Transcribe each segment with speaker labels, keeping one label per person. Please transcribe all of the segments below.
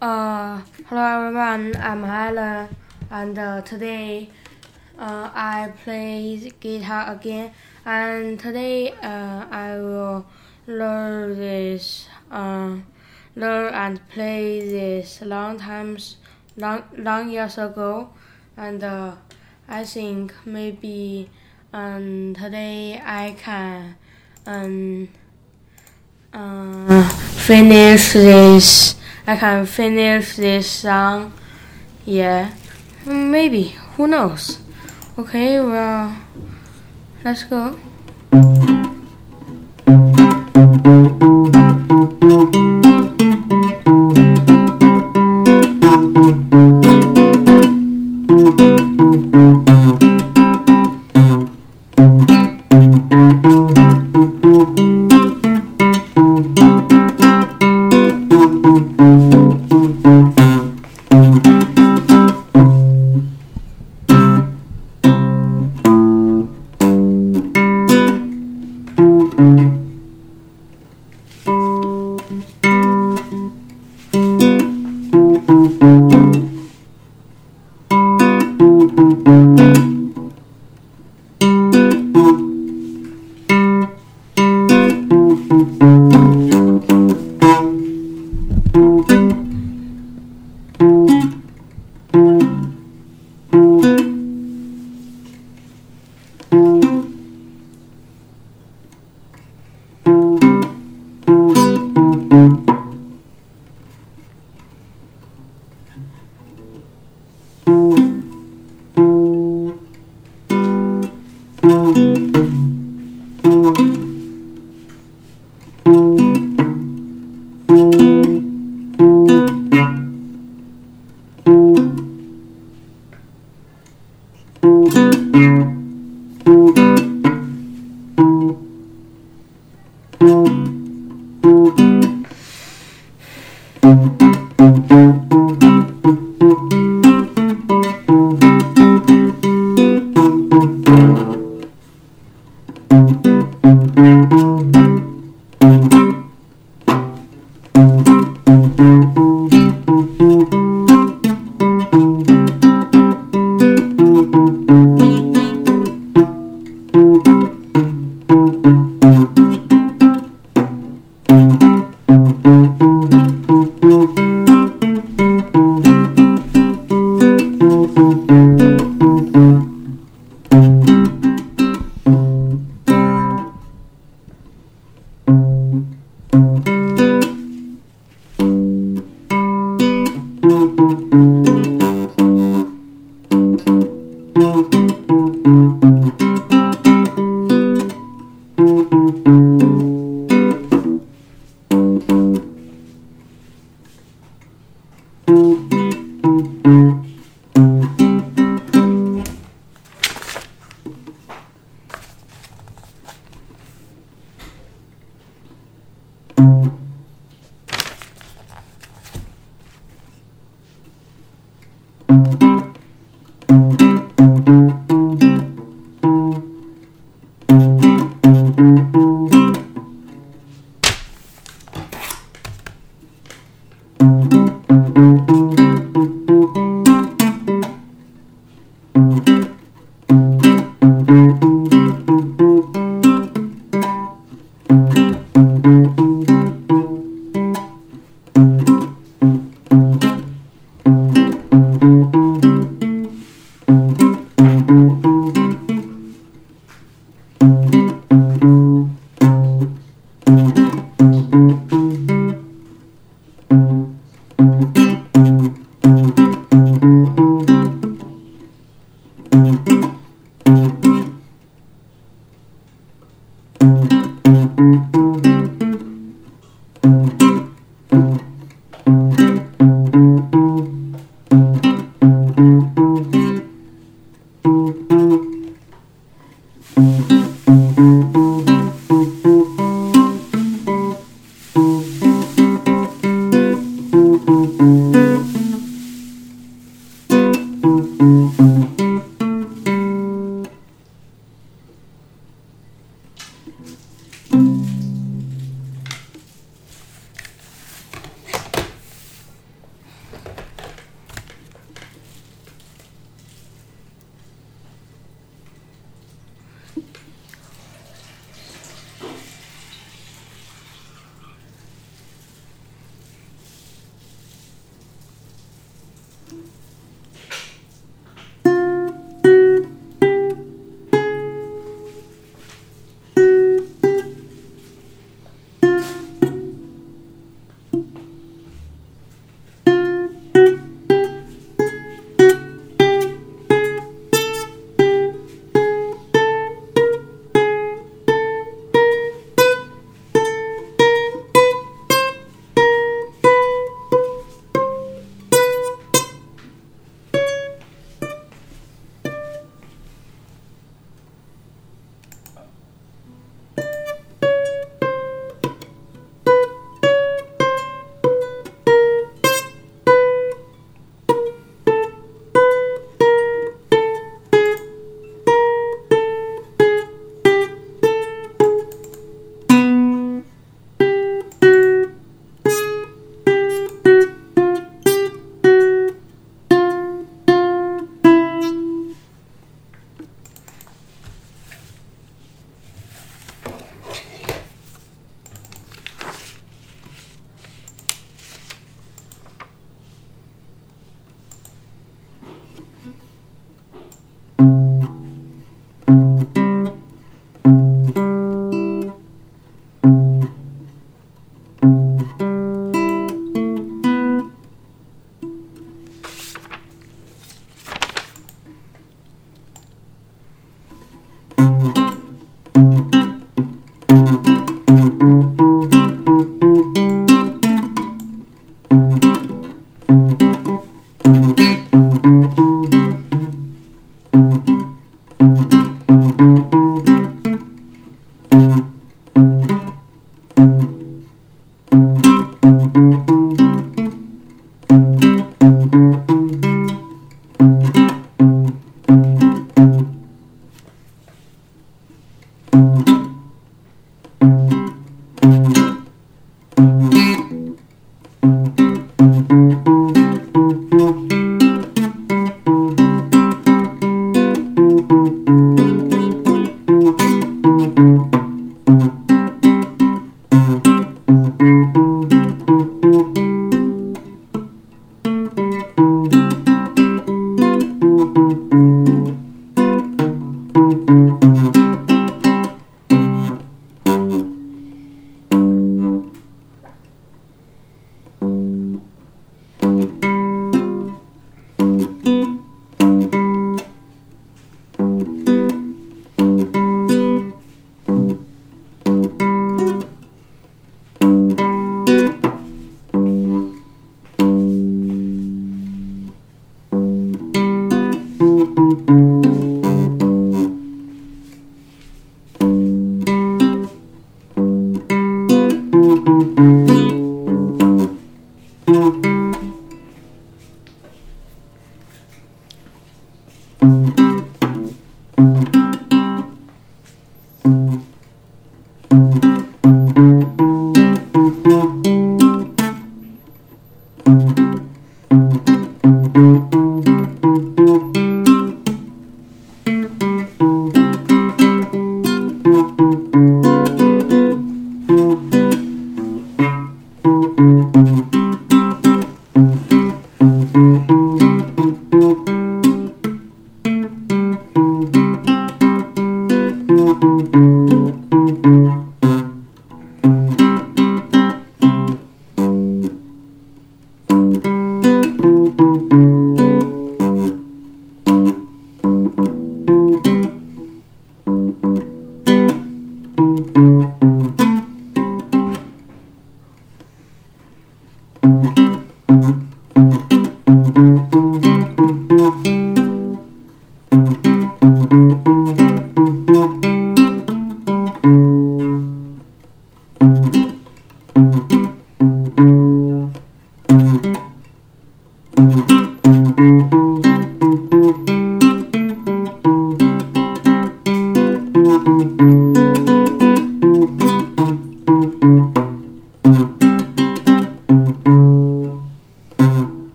Speaker 1: Uh, hello everyone, I'm Helen, and uh, today uh, I play guitar again. And today uh, I will learn this, uh, learn and play this long times, long long years ago, and uh, I think maybe um, today I can um, finish this. I can finish this song. Yeah, maybe. Who knows? Okay, well, let's go.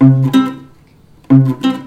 Speaker 1: Thank you.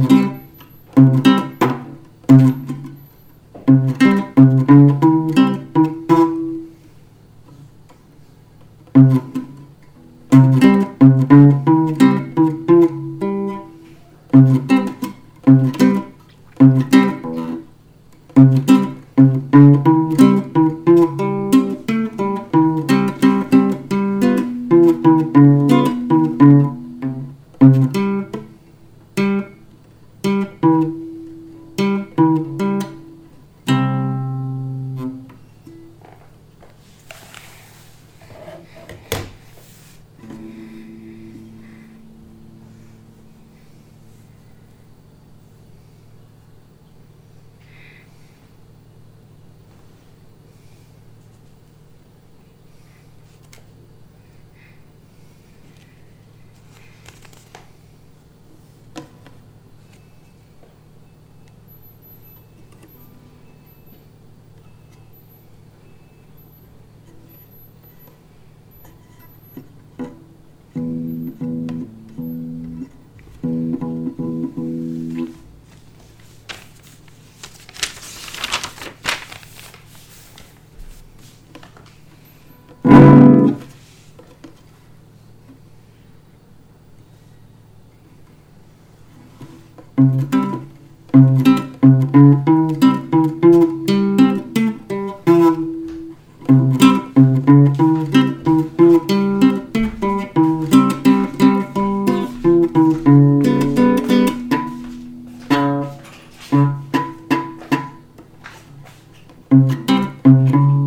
Speaker 1: Música thank mm -hmm. you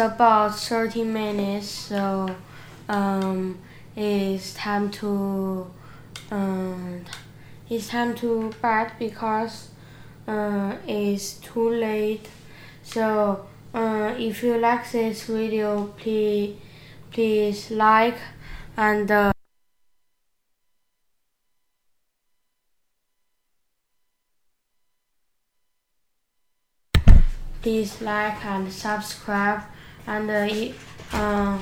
Speaker 1: About 30 minutes, so um, it's time to um, it's time to bed because uh, it's too late. So uh, if you like this video, please please like and uh, please like and subscribe and uh, uh,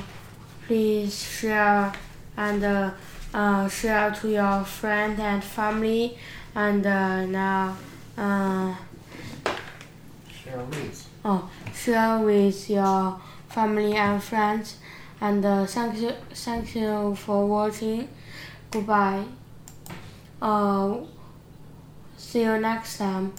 Speaker 1: please share and uh, uh, share to your friend and family. And uh, now uh,
Speaker 2: Share with.
Speaker 1: oh, share with your family and friends. And uh, thank you thank you for watching. Goodbye. Uh, see you next time